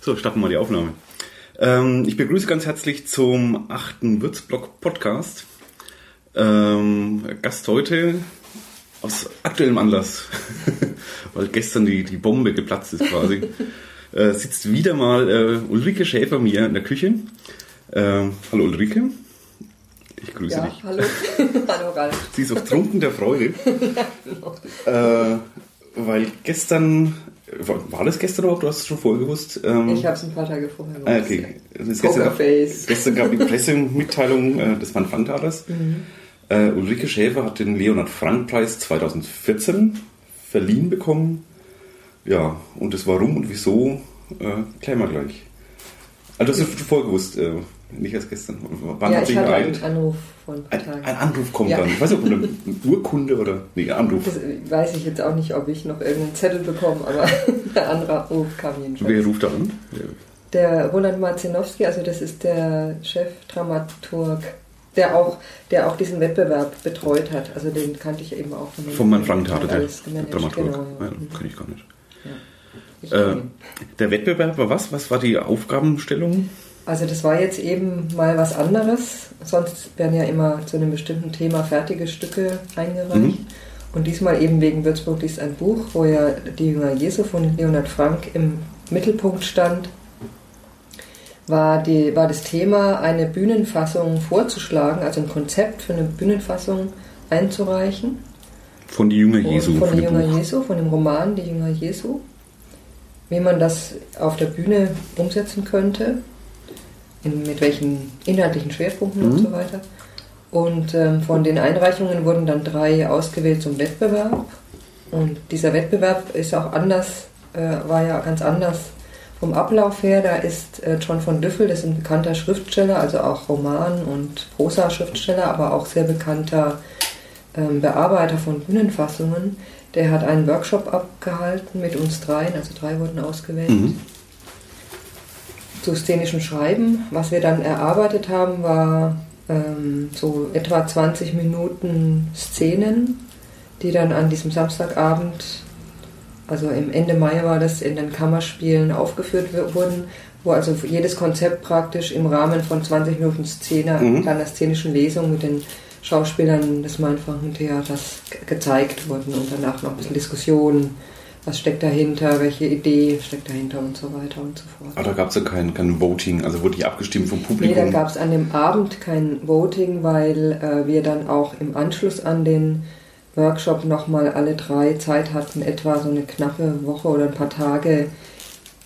So, starten wir mal die Aufnahme. Ähm, ich begrüße ganz herzlich zum achten Würzblock Podcast. Ähm, Gast heute aus aktuellem Anlass, weil gestern die, die Bombe geplatzt ist quasi, äh, sitzt wieder mal äh, Ulrike Schäfer mir in der Küche. Ähm, hallo Ulrike. Ich grüße ja, dich. Hallo. hallo Ralf. Sie ist auch trunken der Freude. äh, weil gestern, war, das gestern überhaupt? Du hast es schon vorher gewusst? Ähm, ich habe es ein paar Tage vorher gewusst. Ah, okay. Also gestern, gab, gestern gab die Pressemitteilung äh, des Van Frank-Theaters. Mhm. Äh, Ulrike Schäfer hat den Leonhard Frank-Preis 2014 verliehen bekommen. Ja, und das Warum und Wieso äh, klären wir gleich. Also das hast du vorher gewusst, äh, nicht erst gestern. Wann ja, hat ich hatte einen Anruf von ein, ein, Anruf kommt ja. dann. Ich weiß nicht, ob eine Urkunde oder. Nee, ein Anruf. Das weiß ich jetzt auch nicht, ob ich noch irgendeinen Zettel bekomme, aber der Anruf kam jedenfalls. Wer ruft da an? Der Roland Marzinowski, also das ist der Chefdramaturg, der auch, der auch diesen Wettbewerb betreut hat. Also den kannte ich eben auch von Von Mann Frank Tate, der Dramaturg. Genau, ja. Kenne ich gar nicht. Ja. Äh, der Wettbewerb war was? Was war die Aufgabenstellung? Also das war jetzt eben mal was anderes. Sonst werden ja immer zu einem bestimmten Thema fertige Stücke eingereicht. Mhm. Und diesmal eben wegen Würzburg liest ein Buch, wo ja die Jünger Jesu von Leonhard Frank im Mittelpunkt stand, war, die, war das Thema, eine Bühnenfassung vorzuschlagen, also ein Konzept für eine Bühnenfassung einzureichen. Von die Jünger Jesu. Von, von die Jünger Buch. Jesu, von dem Roman Die Jünger Jesu. Wie man das auf der Bühne umsetzen könnte in, mit welchen inhaltlichen Schwerpunkten mhm. und so weiter. Und ähm, von den Einreichungen wurden dann drei ausgewählt zum Wettbewerb. Und dieser Wettbewerb ist auch anders, äh, war ja ganz anders vom Ablauf her. Da ist äh, John von Düffel, das ist ein bekannter Schriftsteller, also auch Roman- und Prosa-Schriftsteller, aber auch sehr bekannter ähm, Bearbeiter von Bühnenfassungen. Der hat einen Workshop abgehalten mit uns dreien, also drei wurden ausgewählt. Mhm zu szenischem Schreiben. Was wir dann erarbeitet haben, war ähm, so etwa 20 Minuten Szenen, die dann an diesem Samstagabend, also im Ende Mai war das, in den Kammerspielen aufgeführt wurden, wo also jedes Konzept praktisch im Rahmen von 20 Minuten Szene, mhm. einer szenischen Lesung mit den Schauspielern des Mainfranken Theaters gezeigt wurden und danach noch ein bisschen Diskussion was steckt dahinter, welche Idee steckt dahinter und so weiter und so fort. Aber da gab es ja kein, kein Voting, also wurde die abgestimmt vom Publikum? Nee, da gab es an dem Abend kein Voting, weil äh, wir dann auch im Anschluss an den Workshop nochmal alle drei Zeit hatten, etwa so eine knappe Woche oder ein paar Tage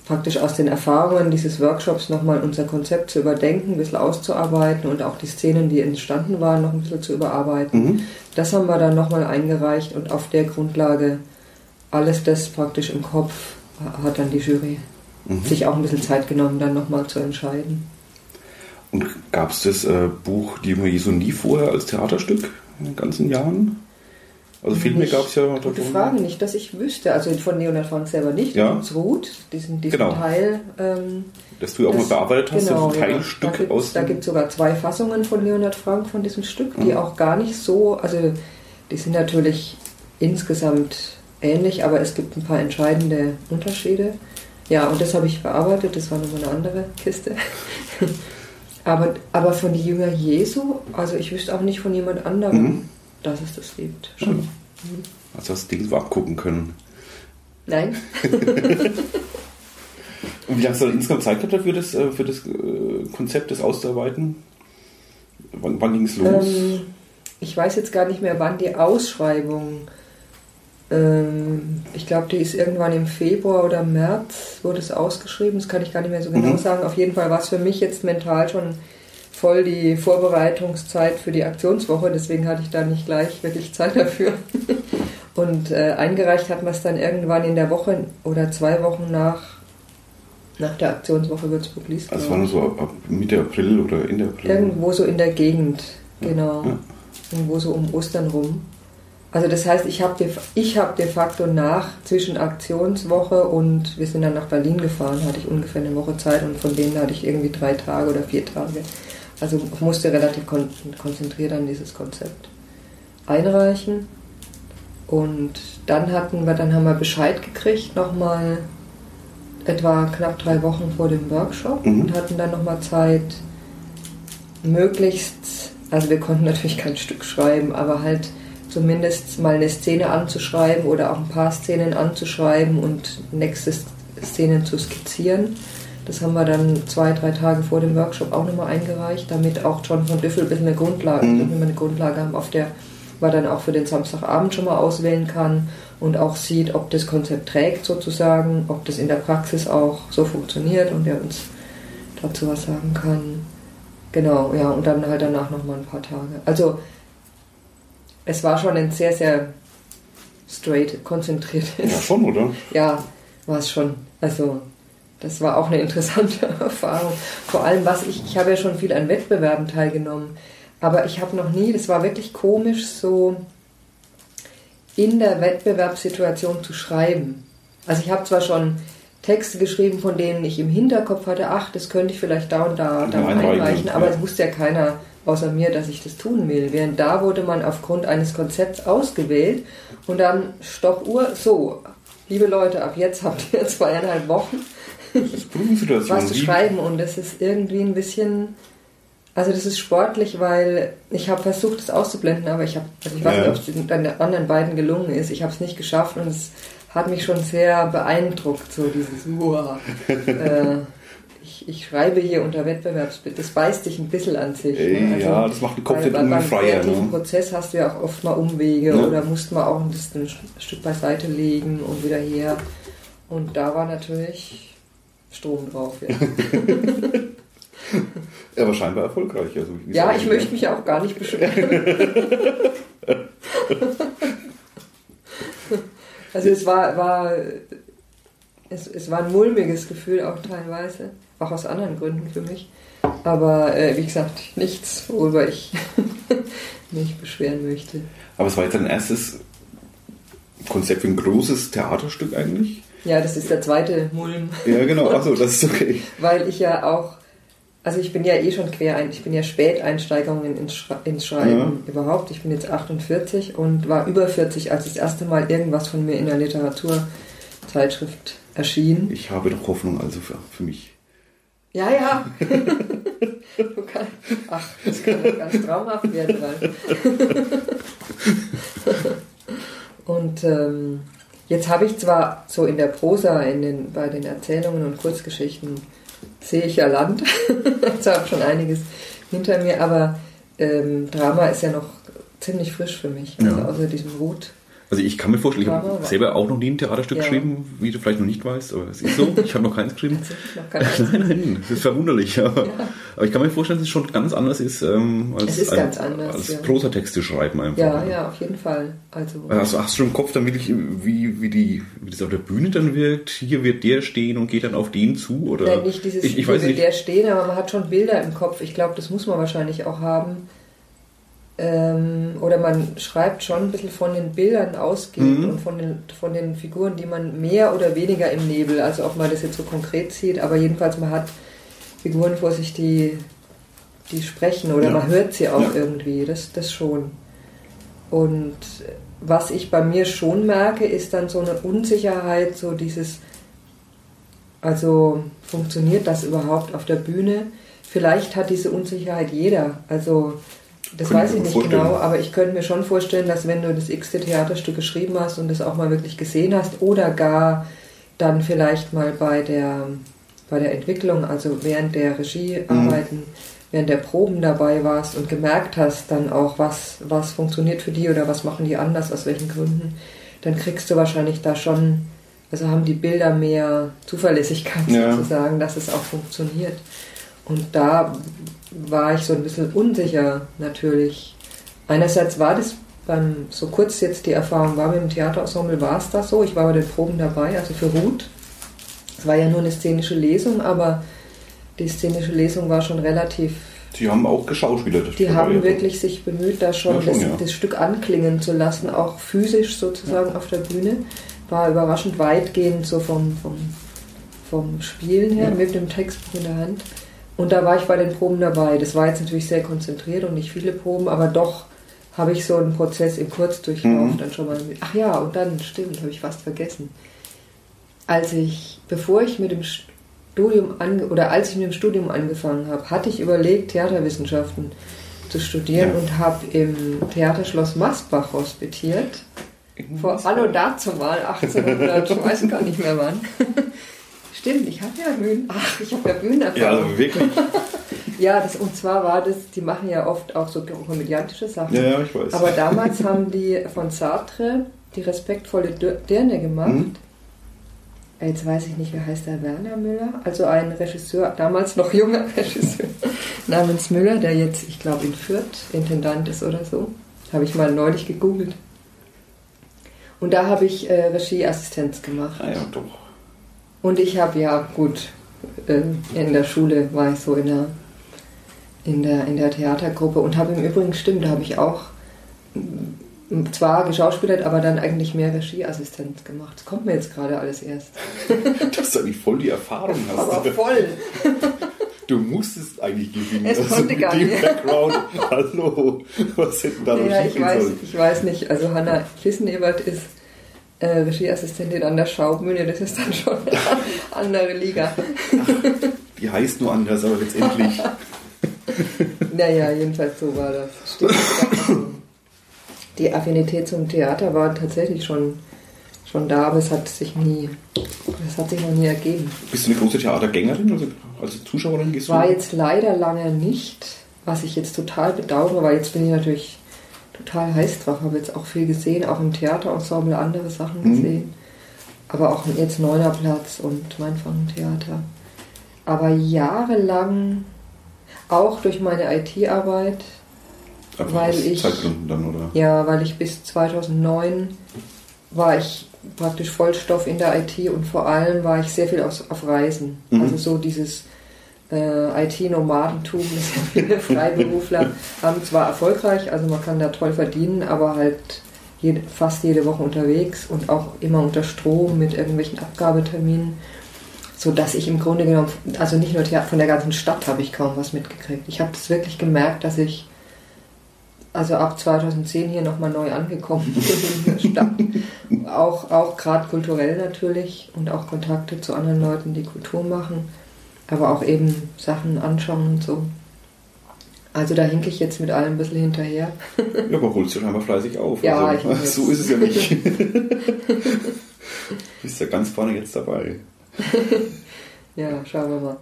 praktisch aus den Erfahrungen dieses Workshops nochmal unser Konzept zu überdenken, ein bisschen auszuarbeiten und auch die Szenen, die entstanden waren, noch ein bisschen zu überarbeiten. Mhm. Das haben wir dann nochmal eingereicht und auf der Grundlage alles das praktisch im Kopf hat dann die Jury mhm. sich auch ein bisschen Zeit genommen, dann nochmal zu entscheiden. Und gab es das äh, Buch Die Jesu nie vorher als Theaterstück in den ganzen Jahren? Also Filme gab es ja Gute davon. Frage, nicht, dass ich wüsste. Also von Leonard Frank selber nicht. Ja. Uns Ruth, diesen, diesen genau. Teil. Ähm, dass du auch das, mal bearbeitet hast, genau, ein Teilstück ja. aus. Da gibt es sogar zwei Fassungen von Leonard Frank von diesem Stück, die mhm. auch gar nicht so, also die sind natürlich insgesamt ähnlich, aber es gibt ein paar entscheidende Unterschiede. Ja, und das habe ich bearbeitet, das war nochmal eine andere Kiste. aber, aber von die Jünger Jesu, also ich wüsste auch nicht von jemand anderem, mhm. Dass es das gibt. Schon. Mhm. Also hast du Ding so abgucken können. Nein. und wie lange hast du insgesamt Zeit gehabt dafür, das, äh, für das äh, Konzept, das auszuarbeiten? Wann, wann ging es los? Ähm, ich weiß jetzt gar nicht mehr, wann die Ausschreibung ähm, ich glaube, die ist irgendwann im Februar oder März, wurde es ausgeschrieben. Das kann ich gar nicht mehr so genau mhm. sagen. Auf jeden Fall war es für mich jetzt mental schon voll die Vorbereitungszeit für die Aktionswoche. Deswegen hatte ich da nicht gleich wirklich Zeit dafür. Und äh, eingereicht hat man es dann irgendwann in der Woche oder zwei Wochen nach, nach der Aktionswoche Würzburg liest. Also war nur so ab Mitte April oder Ende April? Irgendwo so in der Gegend, genau. Ja. Irgendwo so um Ostern rum. Also das heißt, ich habe de, hab de facto nach zwischen Aktionswoche und wir sind dann nach Berlin gefahren, hatte ich ungefähr eine Woche Zeit und von denen hatte ich irgendwie drei Tage oder vier Tage. Also musste relativ kon konzentriert an dieses Konzept einreichen. Und dann hatten wir, dann haben wir Bescheid gekriegt nochmal, etwa knapp drei Wochen vor dem Workshop mhm. und hatten dann nochmal Zeit, möglichst, also wir konnten natürlich kein Stück schreiben, aber halt zumindest mal eine Szene anzuschreiben oder auch ein paar Szenen anzuschreiben und nächste Szenen zu skizzieren. Das haben wir dann zwei, drei Tage vor dem Workshop auch nochmal eingereicht, damit auch John von Düffel ein bisschen eine Grundlage, mhm. damit wir eine Grundlage haben, auf der man dann auch für den Samstagabend schon mal auswählen kann und auch sieht, ob das Konzept trägt sozusagen, ob das in der Praxis auch so funktioniert und er uns dazu was sagen kann. Genau, ja, und dann halt danach nochmal ein paar Tage. Also es war schon ein sehr, sehr straight, konzentriert. Ja, schon, oder? Ja, war es schon. Also das war auch eine interessante Erfahrung. Vor allem, was ich, ich habe ja schon viel an Wettbewerben teilgenommen, aber ich habe noch nie, das war wirklich komisch, so in der Wettbewerbssituation zu schreiben. Also ich habe zwar schon Texte geschrieben, von denen ich im Hinterkopf hatte, ach, das könnte ich vielleicht da und da, da einreichen, aber es wusste ja keiner außer mir, dass ich das tun will. Während da wurde man aufgrund eines Konzepts ausgewählt und dann Stoppuhr, so, liebe Leute, ab jetzt habt ihr zweieinhalb Wochen was zu schreiben und das ist irgendwie ein bisschen, also das ist sportlich, weil ich habe versucht, es auszublenden, aber ich habe, also ich weiß ja. nicht, ob es den anderen beiden gelungen ist. Ich habe es nicht geschafft und es hat mich schon sehr beeindruckt, so dieses Uah. äh, ich, ich, schreibe hier unter Wettbewerbsbild, das beißt dich ein bisschen an sich. Ne? Also, ja, das macht den Kopf nicht unfreier. Beim ne? Prozess hast du ja auch oft mal Umwege ja. oder musst mal auch ein, ein Stück beiseite legen und wieder her. Und da war natürlich Strom drauf. Ja. aber scheinbar erfolgreich. Also ja, ich möchte mich auch gar nicht beschweren. also es war, war es, es war ein mulmiges Gefühl auch teilweise, auch aus anderen Gründen für mich. Aber äh, wie gesagt, nichts, worüber ich mich beschweren möchte. Aber es war jetzt dein erstes Konzept für ein großes Theaterstück eigentlich? Ja, das ist der zweite Mulm. Ja, genau, achso, das ist okay. Weil ich ja auch, also ich bin ja eh schon quer, ein, ich bin ja Späteinsteigerin ins, Schre ins Schreiben ja. überhaupt. Ich bin jetzt 48 und war über 40, als das erste Mal irgendwas von mir in der Literaturzeitschrift erschien. Ich habe doch Hoffnung also für, für mich. Ja, ja. kann, ach, das kann doch ganz traumhaft werden. und ähm, Jetzt habe ich zwar so in der Prosa, in den, bei den Erzählungen und Kurzgeschichten, sehe ich ja Land. Jetzt habe ich schon einiges hinter mir, aber ähm, Drama ist ja noch ziemlich frisch für mich. Also ja. außer diesem Hut also ich kann mir vorstellen, ich habe selber auch noch nie ein Theaterstück ja. geschrieben, wie du vielleicht noch nicht weißt, aber es ist so. Ich habe noch keins geschrieben. noch nein, nein, das ist verwunderlich. Ja. ja. Aber ich kann mir vorstellen, dass es schon ganz anders ist, ähm, als, ist ein, anders, als ja. Prosatexte schreiben einfach. Ja, ja, auf jeden Fall. Also, also hast du im Kopf dann wirklich, wie, wie, die, wie das auf der Bühne dann wirkt? Hier wird der stehen und geht dann auf den zu? Oder? Nein, nicht dieses, ich, ich weiß nicht. der stehen, aber man hat schon Bilder im Kopf. Ich glaube, das muss man wahrscheinlich auch haben ähm, oder man schreibt schon ein bisschen von den Bildern ausgehend mhm. und von den, von den Figuren, die man mehr oder weniger im Nebel, also ob man das jetzt so konkret sieht, aber jedenfalls man hat Figuren vor sich, die, die sprechen oder ja. man hört sie auch ja. irgendwie, das, das schon. Und was ich bei mir schon merke, ist dann so eine Unsicherheit, so dieses, also funktioniert das überhaupt auf der Bühne? Vielleicht hat diese Unsicherheit jeder. Also das weiß ich nicht vorstellen. genau, aber ich könnte mir schon vorstellen, dass wenn du das x-te Theaterstück geschrieben hast und das auch mal wirklich gesehen hast oder gar dann vielleicht mal bei der, bei der Entwicklung, also während der Regiearbeiten, mhm. während der Proben dabei warst und gemerkt hast dann auch, was, was funktioniert für die oder was machen die anders, aus welchen Gründen, dann kriegst du wahrscheinlich da schon, also haben die Bilder mehr Zuverlässigkeit ja. sozusagen, dass es auch funktioniert. Und da war ich so ein bisschen unsicher natürlich. Einerseits war das beim, so kurz jetzt die Erfahrung war mit dem Theaterensemble, war es das so. Ich war bei den Proben dabei, also für Ruth. Es war ja nur eine szenische Lesung, aber die szenische Lesung war schon relativ. Sie haben auch geschauspielert. Die haben ja. wirklich sich bemüht, da schon, ja, schon das, ja. das, Stück anklingen zu lassen, auch physisch sozusagen auf der Bühne. War überraschend weitgehend so vom, vom, vom Spielen her, mit dem Textbuch in der Hand. Und da war ich bei den Proben dabei. Das war jetzt natürlich sehr konzentriert und nicht viele Proben, aber doch habe ich so einen Prozess im Kurzdurchlauf mhm. dann schon mal mit. Ach ja, und dann, stimmt, habe ich fast vergessen. als ich, bevor ich mit dem Studium an, oder als ich mit dem Studium angefangen habe, hatte ich überlegt, Theaterwissenschaften zu studieren Ja. und habe im Theaterschloss Masbach hospitiert. Vor Anno dazu mal, 1800, ich weiß gar nicht mehr wann. Stimmt, ich habe ja Bühnen. Ach, ich habe ja Bühnenerfahrung. Ja, also wirklich. Ja, das, und zwar war das, die machen ja oft auch so komödiantische Sachen. Ja, ja, ich weiß. Aber damals haben die von Sartre die respektvolle Dirne gemacht. Mhm. Jetzt weiß ich nicht, wer heißt der Werner Müller? Also ein Regisseur, damals noch junger Regisseur namens Müller, der jetzt, ich glaube, in Fürth Intendant ist oder so. Habe ich mal neulich gegoogelt. Und da habe ich äh, Regieassistenz gemacht. Ah ja, doch. Und ich habe ja gut äh, in der Schule war ich so in der in der in der Theatergruppe und habe im Übrigen stimmt, da habe ich auch m, zwar geschauspielert, aber dann eigentlich mehr Regieassistenz gemacht. Das kommt mir jetzt gerade alles erst. Dass du eigentlich voll die Erfahrung hast. Aber voll. Du musstest eigentlich gewinnen. Es konnte mit gar dem nicht. Background. Hallo. Was hätten da noch Ja, ich weiß, sollen? ich weiß nicht. Also Hanna Kissenebert ist äh, Regieassistentin an der Schaubühne, das ist dann schon eine andere Liga. Die heißt nur anders, aber letztendlich. Naja, jedenfalls so war das. Stimmt. Die Affinität zum Theater war tatsächlich schon, schon da, aber es hat sich nie, es hat sich noch nie ergeben. Bist du eine große Theatergängerin? Also, also Zuschauerin gehst? War jetzt leider lange nicht, was ich jetzt total bedauere, weil jetzt bin ich natürlich total heiß drauf, habe jetzt auch viel gesehen, auch im Theaterensemble andere Sachen Mhm. gesehen. Aber auch jetzt Neuner Platz und mein Theater. Aber jahrelang, auch durch meine IT-Arbeit, weil ich- Zeitgründen dann, oder? Ja, weil ich bis 2009 war ich praktisch Vollstoff in der IT und vor allem war ich sehr viel auf, auf Reisen. Mhm. Also so dieses äh, IT-Nomadentum, viele Freiberufler haben zwar erfolgreich, also man kann da toll verdienen, aber halt jede, fast jede Woche unterwegs und auch immer unter Strom mit irgendwelchen Abgabeterminen, so dass ich im Grunde genommen, also nicht nur von der ganzen Stadt habe ich kaum was mitgekriegt. Ich habe das wirklich gemerkt, dass ich also ab 2010 hier nochmal neu angekommen bin in der Stadt. Auch, auch gerade kulturell natürlich und auch Kontakte zu anderen Leuten, die Kultur machen, aber auch eben Sachen anschauen und so. Also da hinke ich jetzt mit allem ein bisschen hinterher. Ja, aber holst du scheinbar fleißig auf. Ja, also, ich so ist es ja nicht. Bist ja ganz vorne jetzt dabei. Ja, schauen wir mal.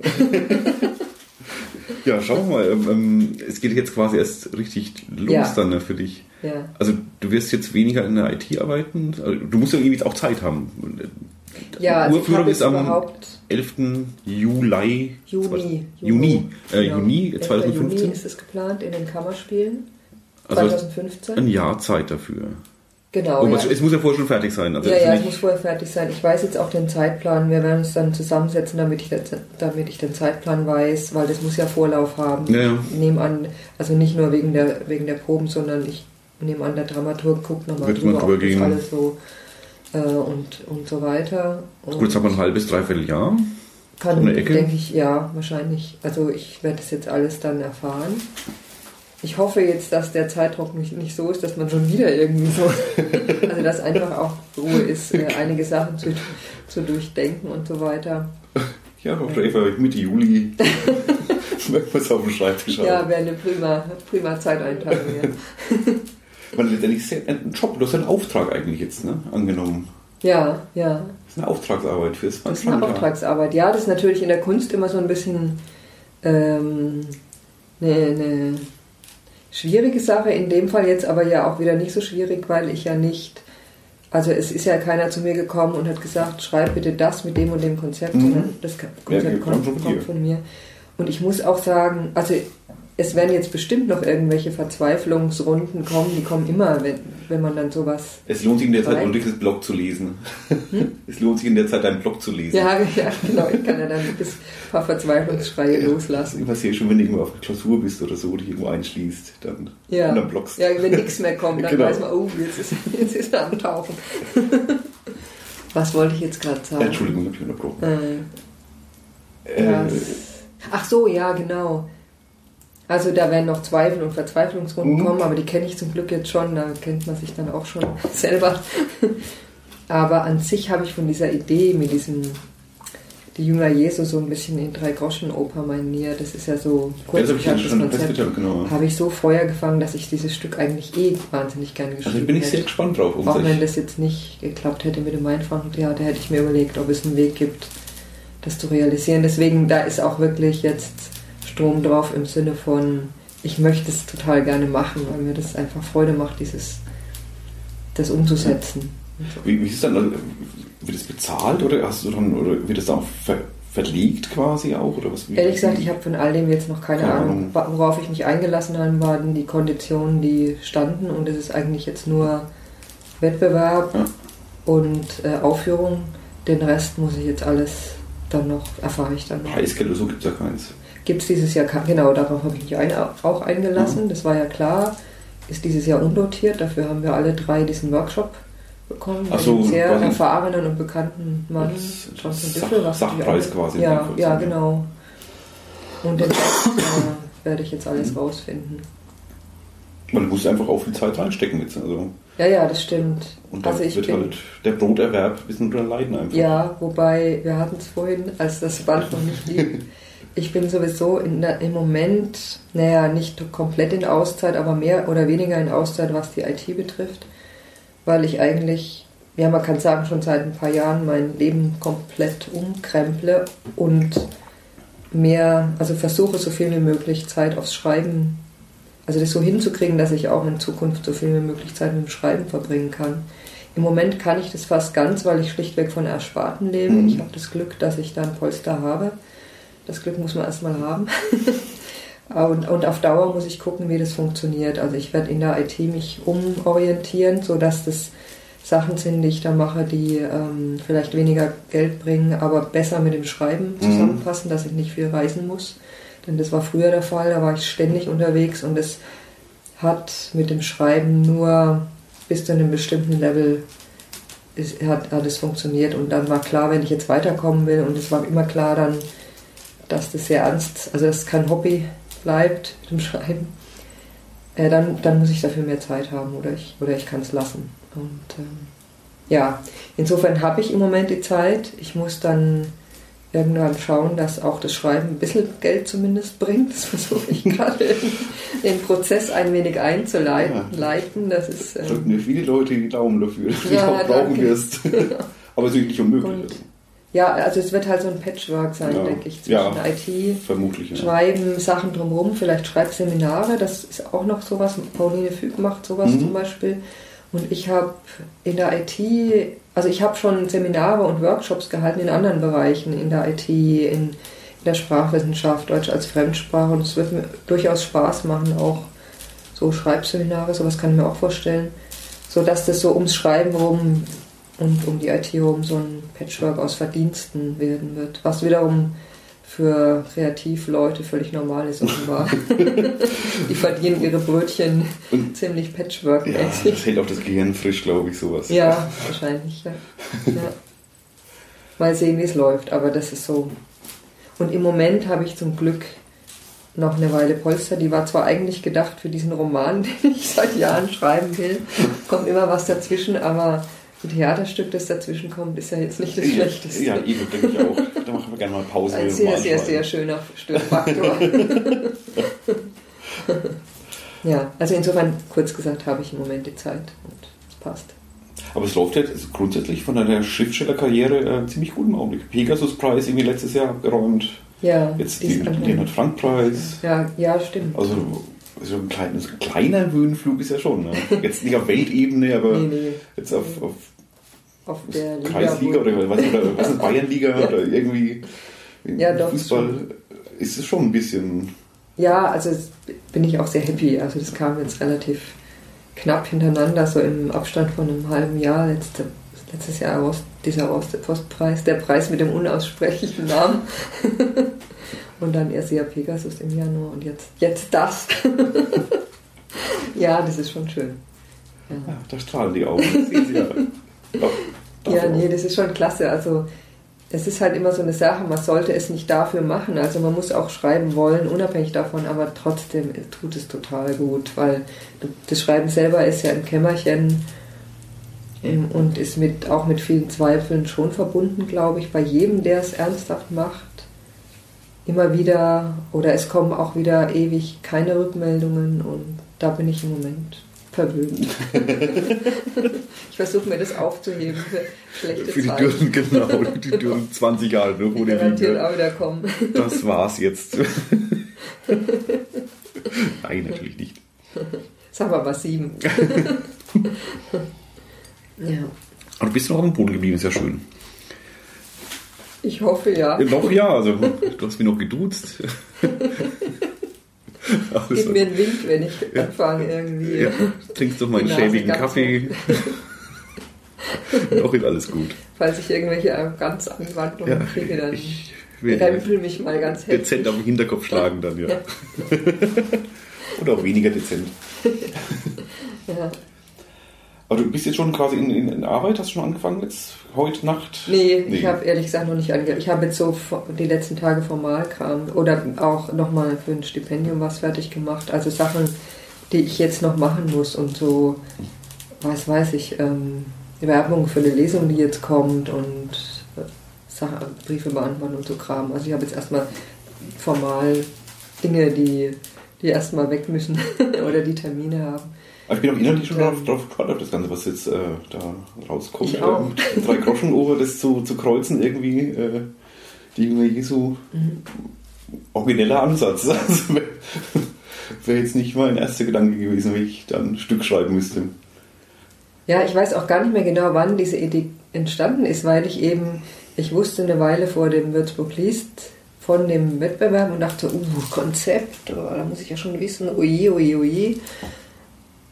Ja, schauen wir mal. ähm, Ähm, es geht jetzt quasi erst richtig los Ja. dann ne, für dich. Ja. Also du wirst jetzt weniger in der IT arbeiten. Also, du musst ja irgendwie auch Zeit haben. Ja, also Urführung ist am überhaupt 11. Juli. Juni. Juni. Äh, Genau. Juni 11. 2015. Juni ist es geplant in den Kammerspielen. Also 2015. ein Jahr Zeit dafür. Genau. Oh, ja. Es muss ja vorher schon fertig sein. Also ja, ja, es muss vorher fertig sein. Ich weiß jetzt auch den Zeitplan. Wir werden uns dann zusammensetzen, damit ich, das, damit ich den Zeitplan weiß, weil das muss ja Vorlauf haben. Ja, ja. Ich nehme an, also nicht nur wegen der, wegen der Proben, sondern ich nehme an, der Dramaturg guckt nochmal drüber, ob das alles so äh, und, und so weiter. Und Gut, haben wir ein halbes, dreiviertel Jahr. kann, so eine Ecke. denke ich, ja, wahrscheinlich. Also ich werde das jetzt alles dann erfahren. Ich hoffe jetzt, dass der Zeitdruck nicht, nicht so ist, dass man schon wieder irgendwie so, also dass einfach auch Ruhe ist, äh, einige Sachen zu, zu durchdenken und so weiter. Ja, auf der Eva Mitte Juli. Merkt man es auf dem Schreibtisch Ja, wäre eine prima, prima Zeiteinteilung. Ja. Man letztendlich ist ja ein Job, du hast einen Auftrag eigentlich jetzt, ne? Angenommen. ja, ja. Das ist eine Auftragsarbeit fürs Das ist eine Auftragsarbeit. Ja, das ist natürlich in der Kunst immer so ein bisschen ähm, eine, eine schwierige Sache. In dem Fall jetzt aber ja auch wieder nicht so schwierig, weil ich ja nicht, also es ist ja keiner zu mir gekommen und hat gesagt, schreib bitte das mit dem und dem Konzept, Mhm. sondern das Konzept Ja, kommt, kommt von mir. Und ich muss auch sagen, also es werden jetzt bestimmt noch irgendwelche Verzweiflungsrunden kommen, die kommen immer, wenn, wenn man dann sowas Es lohnt sich in der Zeit. Ulrichs Blog zu lesen. Es lohnt sich in der Zeit, deinen Blog zu lesen. Ja, ja, genau. Ich kann ja dann ein paar Verzweiflungsschreie Das loslassen. passiert schon, wenn du irgendwo auf der Klausur bist oder so, dich irgendwo einschließt, dann Ja. und dann blockst. ja, wenn nichts mehr kommt, dann Genau. weiß man, oh, jetzt ist, jetzt ist er am Tauchen. Was wollte ich jetzt gerade sagen? Entschuldigung, ich unterbrochen. Äh, ja, es- ach so, ja, genau. Also da werden noch Zweifel und Verzweiflungsrunden Mhm. kommen, aber die kenne ich zum Glück jetzt schon. Da kennt man sich dann auch schon selber. Aber an sich habe ich von dieser Idee mit diesem die Jünger Jesu so ein bisschen in drei Groschen Oper manier. Das ist ja so kurz ja, das ich Konzept. Genau. Habe ich so Feuer gefangen, dass ich dieses Stück eigentlich eh wahnsinnig gerne geschrieben Also bin ich sehr gespannt drauf. Um Auch wenn das jetzt nicht geklappt hätte mit dem Mainfranken-Theater, hätte ich mir überlegt, ob es einen Weg gibt, das zu realisieren. Deswegen, da ist auch wirklich jetzt Strom drauf im Sinne von, ich möchte es total gerne machen, weil mir das einfach Freude macht, dieses das umzusetzen. Wie, wie ist dann, also, wird es bezahlt oder hast du dann, oder wird es dann auch ver, verlegt quasi auch? Oder was, Ehrlich gesagt, ich habe von all dem jetzt noch keine, keine Ahnung. Ahnung. Worauf ich mich eingelassen habe, waren die Konditionen, die standen und es ist eigentlich jetzt nur Wettbewerb ja. und äh, Aufführung. Den Rest muss ich jetzt alles dann noch, erfahre ich dann noch. Preisgeld oder so gibt es ja keins. Gibt es dieses Jahr, genau, darauf habe ich mich ein, auch eingelassen, mhm. das war ja klar. Ist dieses Jahr undotiert, dafür haben wir alle drei diesen Workshop bekommen. Ach so, sehr erfahrenen und bekannten Mann, Johnson Diffel. Was Sachpreis quasi. Ja, ja, genau. Und den äh, werde ich jetzt alles rausfinden. Man muss einfach auch viel Zeit reinstecken jetzt. Also. Ja, ja, das stimmt. Und dann also ich wird bin, halt der Broterwerb ein bisschen drunter leiden einfach. Ja, wobei, wir hatten es vorhin, als das Band noch nicht lief. ich bin sowieso der, im Moment, naja, nicht komplett in Auszeit, aber mehr oder weniger in Auszeit, was die IT betrifft weil ich eigentlich, ja, man kann sagen, schon seit ein paar Jahren mein Leben komplett umkremple und mehr, also versuche so viel wie möglich Zeit aufs Schreiben, also das so hinzukriegen, dass ich auch in Zukunft so viel wie möglich Zeit mit dem Schreiben verbringen kann. Im Moment kann ich das fast ganz, weil ich schlichtweg von Ersparten lebe. Mhm. Ich habe das Glück, dass ich da ein Polster habe. Das Glück muss man erstmal haben. Und, und auf Dauer muss ich gucken, wie das funktioniert. Also ich werde in der IT mich umorientieren, sodass das Sachen sind, die ich da mache, die ähm, vielleicht weniger Geld bringen, aber besser mit dem Schreiben zusammenpassen, mhm. dass ich nicht viel reisen muss. Denn das war früher der Fall, da war ich ständig unterwegs und es hat mit dem Schreiben nur bis zu einem bestimmten Level ist, hat, hat es funktioniert. Und dann war klar, wenn ich jetzt weiterkommen will, und es war immer klar dann, dass das sehr ernst, also das ist kein Hobby, bleibt mit dem Schreiben, äh, dann, dann muss ich dafür mehr Zeit haben oder ich, oder ich kann es lassen. Und ähm, ja, insofern habe ich im Moment die Zeit. Ich muss dann irgendwann schauen, dass auch das Schreiben ein bisschen Geld zumindest bringt. Das versuche ich gerade den Prozess ein wenig einzuleiten. Ja. Das ist, ähm, Drücken mir viele Leute die Daumen dafür, dass ja, du auch brauchen wirst. Aber es ist nicht unmöglich. Und, ja, also es wird halt so ein Patchwork sein, ja. denke ich, zwischen ja, IT, vermutlich, ja. Schreiben, Sachen drumherum, vielleicht Schreibseminare, das ist auch noch sowas. Pauline Füg macht sowas mhm. zum Beispiel. Und ich habe in der IT, also ich habe schon Seminare und Workshops gehalten in anderen Bereichen, in der IT, in, in der Sprachwissenschaft, Deutsch als Fremdsprache. Und es wird mir durchaus Spaß machen, auch so Schreibseminare, sowas kann ich mir auch vorstellen. So dass das so ums Schreiben rum und um die IT herum so ein Patchwork aus Verdiensten werden wird, was wiederum für Kreativleute völlig normal ist offenbar. die verdienen ihre Brötchen und ziemlich patchwork-mäßig. Ja, das hält auch das Gehirn frisch, glaube ich, sowas. Ja, wahrscheinlich, ja. ja. Mal sehen, wie es läuft, aber das ist so. Und im Moment habe ich zum Glück noch eine Weile Polster. Die war zwar eigentlich gedacht für diesen Roman, den ich seit Jahren schreiben will. Kommt immer was dazwischen, aber ein Theaterstück, das dazwischen kommt, ist ja jetzt nicht das Schlechteste. Ja, eben, denke ich auch. Da machen wir gerne mal Pause. Ein sehr, sehr, sehr schöner Störfaktor. ja, also insofern, kurz gesagt, habe ich im Moment die Zeit und es passt. Aber es läuft jetzt grundsätzlich von einer Schriftstellerkarriere äh, ziemlich gut im Augenblick. Pegasus-Preis irgendwie letztes Jahr abgeräumt. Ja. Jetzt den Leonhard-Frank-Preis. Ja, ja, stimmt. Also also ein, klein, ein kleiner Höhenflug ist ja schon. Ne? Jetzt nicht auf Weltebene, aber nee, nee. jetzt auf, auf, auf der Kreisliga oder was, oder was ist Bayernliga oder irgendwie ja, doch, Fußball ist es schon ein bisschen. Ja, also bin ich auch sehr happy. Also das kam jetzt relativ knapp hintereinander, so im Abstand von einem halben Jahr. Letzte, letztes Jahr dieser Ostpreis, der Preis mit dem unaussprechlichen Namen. Und dann erst ja Pegasus im Januar und jetzt, jetzt das. ja, das ist schon schön. Ja, ja da strahlen die Augen. ja, ja nee, das ist schon klasse. Also es ist halt immer so eine Sache, man sollte es nicht dafür machen. Also man muss auch schreiben wollen, unabhängig davon, aber trotzdem tut es total gut, weil das Schreiben selber ist ja im Kämmerchen Ähm, und ist mit, auch mit vielen Zweifeln schon verbunden, glaube ich, bei jedem, der es ernsthaft macht. Immer wieder, oder es kommen auch wieder ewig keine Rückmeldungen und da bin ich im Moment verwöhnt. ich versuche mir das aufzuheben für schlechte Für die dürren, genau, die dürren 20 Jahre, ne, wo Die garantiert liegen. auch wieder kommen. Das war's jetzt. Nein, natürlich nicht. Sagen wir mal sieben. ja, Aber du bist noch auf dem Boden geblieben, ist ja schön. Ich hoffe ja. Ja, Noch ja, also du hast mich noch geduzt. Gib mir einen Wink, wenn ich anfange irgendwie. ja, trinkst doch mal einen schäbigen Kaffee. Noch ist alles gut. Falls ich irgendwelche ganz Anwandlungen Ja, kriege, dann ich rempel mich mal ganz heftig. dezent auf den Hinterkopf schlagen dann, ja. Ja. Oder auch weniger dezent. Ja. Aber du bist jetzt schon quasi in, in, in Arbeit, hast du schon angefangen jetzt heute Nacht? Nee, Nee. ich habe ehrlich gesagt noch nicht ange... Ich habe jetzt so die letzten Tage Formalkram oder auch nochmal für ein Stipendium was fertig gemacht. Also Sachen, die ich jetzt noch machen muss und so, was weiß ich, ähm, Werbung für eine Lesung, die jetzt kommt und äh, Sachen, Briefe beantworten und so Kram. Also ich habe jetzt erstmal formal Dinge, die, die erstmal weg müssen oder die Termine haben. Aber ich bin auch inhaltlich schon drauf, ähm, drauf gespannt auf das Ganze, was jetzt äh, da rauskommt. Ich auch. Ähm, drei Groschen Ober, das zu, zu kreuzen irgendwie. Äh, die Jünger Jesu. Mhm. Origineller Ansatz. Also, Wäre wär jetzt nicht mein erster Gedanke gewesen, wenn ich dann ein Stück schreiben müsste. Ja, ich weiß auch gar nicht mehr genau, wann diese Idee entstanden ist, weil ich eben, ich wusste eine Weile vor dem Würzburg liest von dem Wettbewerb und dachte, uh, Konzept, oh, da muss ich ja schon wissen, oje, oje, oje.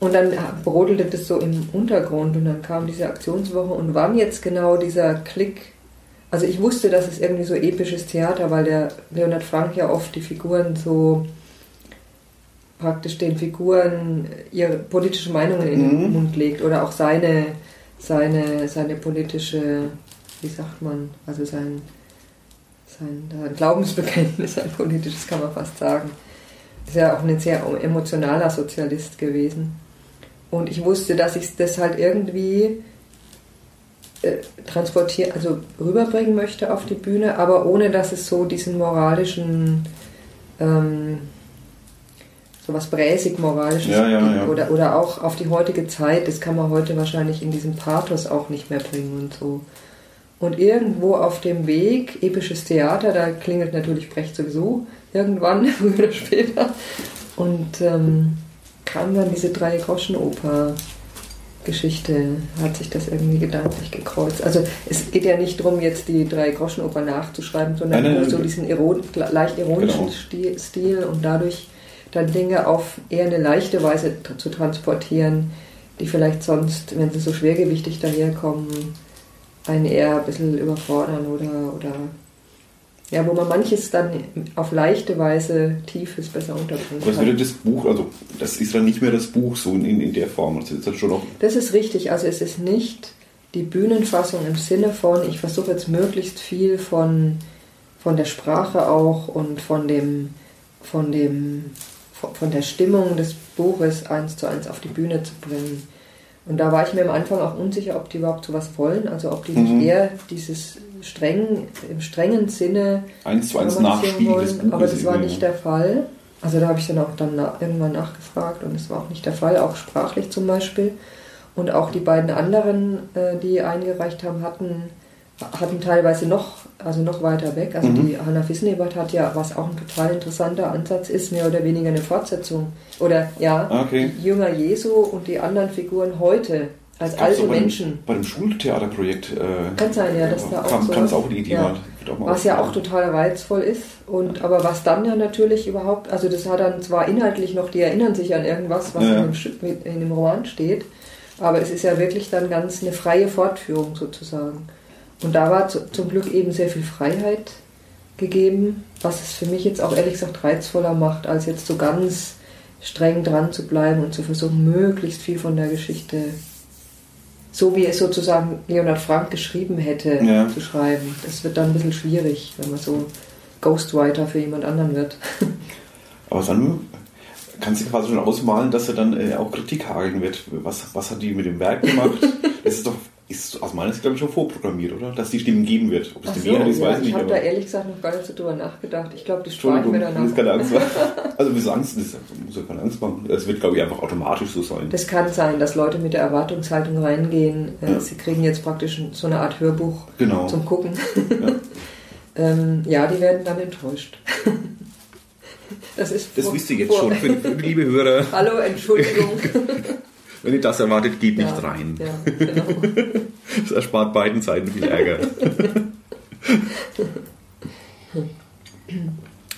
Und dann brodelte das so im Untergrund und dann kam diese Aktionswoche und wann jetzt genau dieser Klick, also ich wusste, dass es irgendwie so episches Theater, weil der Leonhard Frank ja oft die Figuren so praktisch den Figuren ihre politische Meinungen in den Mhm. Mund legt oder auch seine, seine, seine politische, wie sagt man, also sein, sein, sein Glaubensbekenntnis, ein politisches kann man fast sagen. Ist ja auch ein sehr emotionaler Sozialist gewesen. Und ich wusste, dass ich das halt irgendwie äh, transportieren, also rüberbringen möchte auf die Bühne, aber ohne dass es so diesen moralischen, ähm, so was bräsig moralisches Ja, ja, gibt ja. Oder, oder auch auf die heutige Zeit, das kann man heute wahrscheinlich in diesem Pathos auch nicht mehr bringen und so. Und irgendwo auf dem Weg, episches Theater, da klingelt natürlich Brecht sowieso irgendwann, früher oder später. Und ähm, kam dann diese Drei-Groschen-Oper-Geschichte, hat sich das irgendwie gedanklich gekreuzt. Also es geht ja nicht darum, jetzt die Drei-Groschen-Oper nachzuschreiben, sondern Nein, nein, nur so diesen iron leicht ironischen Genau. Stil, und dadurch dann Dinge auf eher eine leichte Weise zu transportieren, die vielleicht sonst, wenn sie so schwergewichtig daherkommen, einen eher ein bisschen überfordern oder, oder ja, wo man manches dann auf leichte Weise Tiefes besser unterbringen Was würde kann. das Buch, also das ist dann nicht mehr das Buch so in, in der Form. Das ist dann schon noch. Das ist richtig, also es ist nicht die Bühnenfassung im Sinne von, ich versuche jetzt möglichst viel von, von der Sprache auch und von dem, von dem, von der Stimmung des Buches eins zu eins auf die Bühne zu bringen. Und da war ich mir am Anfang auch unsicher, ob die überhaupt sowas wollen, also ob die Mhm. nicht eher dieses streng, im strengen Sinne Eins zu eins romanisieren Nachspiel des Buches. aber das war nicht der Fall. Also da habe ich dann auch dann na irgendwann nachgefragt und es war auch nicht der Fall, auch sprachlich zum Beispiel. Und auch die beiden anderen, äh, die eingereicht haben, hatten, hatten teilweise noch, also noch weiter weg. Also Mhm. die Hanna Fissenebert hat ja, was auch ein total interessanter Ansatz ist, mehr oder weniger eine Fortsetzung. Oder ja, okay. Jünger Jesu und die anderen Figuren heute als alte bei dem- Menschen. Bei dem Schultheaterprojekt. Äh, Kann sein, ja, dass da auch kam, so kam es auch die Idee ja. Was ja auch total reizvoll ist. Und, aber was dann ja natürlich überhaupt, also das hat dann zwar inhaltlich noch, die erinnern sich an irgendwas, was Ja, in, dem, in dem Roman steht, aber es ist ja wirklich dann ganz eine freie Fortführung sozusagen. Und da war zu, zum Glück eben sehr viel Freiheit gegeben, was es für mich jetzt auch ehrlich gesagt reizvoller macht, als jetzt so ganz streng dran zu bleiben und zu versuchen, möglichst viel von der Geschichte, so wie es sozusagen Leonhard Frank geschrieben hätte, Ja. zu schreiben. Das wird dann ein bisschen schwierig, wenn man so Ghostwriter für jemand anderen wird. Aber dann kannst du quasi schon ausmalen, dass er dann äh, auch Kritik hageln wird. Was, was hat die mit dem Werk gemacht? das ist doch, ist aus meiner Sicht, glaube ich, schon vorprogrammiert, oder? Dass die Stimmen geben wird. Ob es die so, Mehrheit ist, ja, weiß ich ich nicht. habe da ehrlich gesagt noch gar nicht so drüber nachgedacht. Ich glaube, das spare ich mir ich danach. will keine Angst machen. Also, wieso Angst? Das muss ja keine Angst machen. Es wird, glaube ich, einfach automatisch so sein. Das kann sein, dass Leute mit der Erwartungshaltung reingehen. Äh, Ja. Sie kriegen jetzt praktisch so eine Art Hörbuch Genau. zum Gucken. Ja. ähm, ja, die werden dann enttäuscht. das ist Das wisst ihr jetzt vor- schon, für, für die liebe Hörer. Hallo, Entschuldigung. Wenn ihr das erwartet, geht nicht ja, rein. Ja, genau. Das erspart beiden Seiten viel Ärger.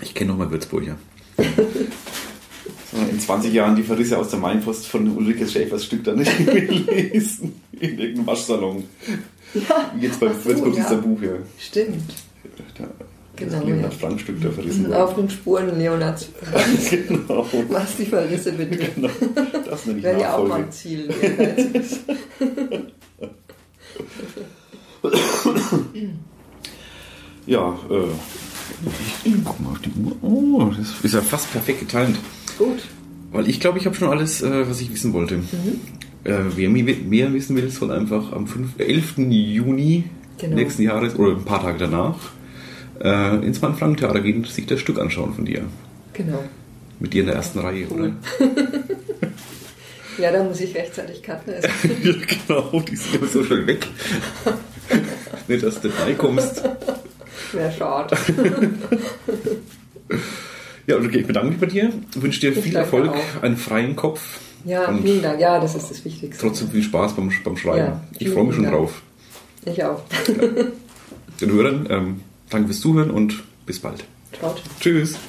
Ich kenne noch mal Würzburger. In 20 Jahren die Verrisse aus der Mainpost von Ulrike Schäfers Stück dann nicht mehr lesen. In irgendeinem Waschsalon. Ja, Wie jetzt beim ach so, Würzburg ja. Buch hier. Stimmt. Da, Genau, das Leonhard ja. Frank Stück da verrissen. Auf den Spuren Leonards. genau. Was die Verrisse betrifft. genau. Das nenne ich Wäre ja auch mal ein Ziel. Ja, äh, ich guck mal auf die Uhr. Oh, das ist ja fast perfekt getimt. Gut. Weil ich glaube, ich habe schon alles, äh, was ich wissen wollte. Mhm. Äh, wer mehr wissen will, soll einfach am 5, 11. Juni Genau. nächsten Jahres oder ein paar Tage danach äh, ins Mann-Frank-Theater gehen und sich das Stück anschauen von dir. Genau. Mit dir in der ersten Reihe, Cool. Ja, da muss ich rechtzeitig cutten. Also, oder? ja, genau, die sind immer so schnell weg. Nicht, dass du dabei kommst. Wäre schade. Ja, okay, ich bedanke mich bei dir, wünsche dir Ich viel Erfolg, auch. einen freien Kopf. Ja, und vielen Dank. Ja, das ist das Wichtigste. trotzdem viel Spaß beim, beim Schreiben. Ja, ich freue mich schon Dank. drauf. Ich auch. Den Hörern, ähm, danke fürs Zuhören und bis bald. Ciao. Tschüss.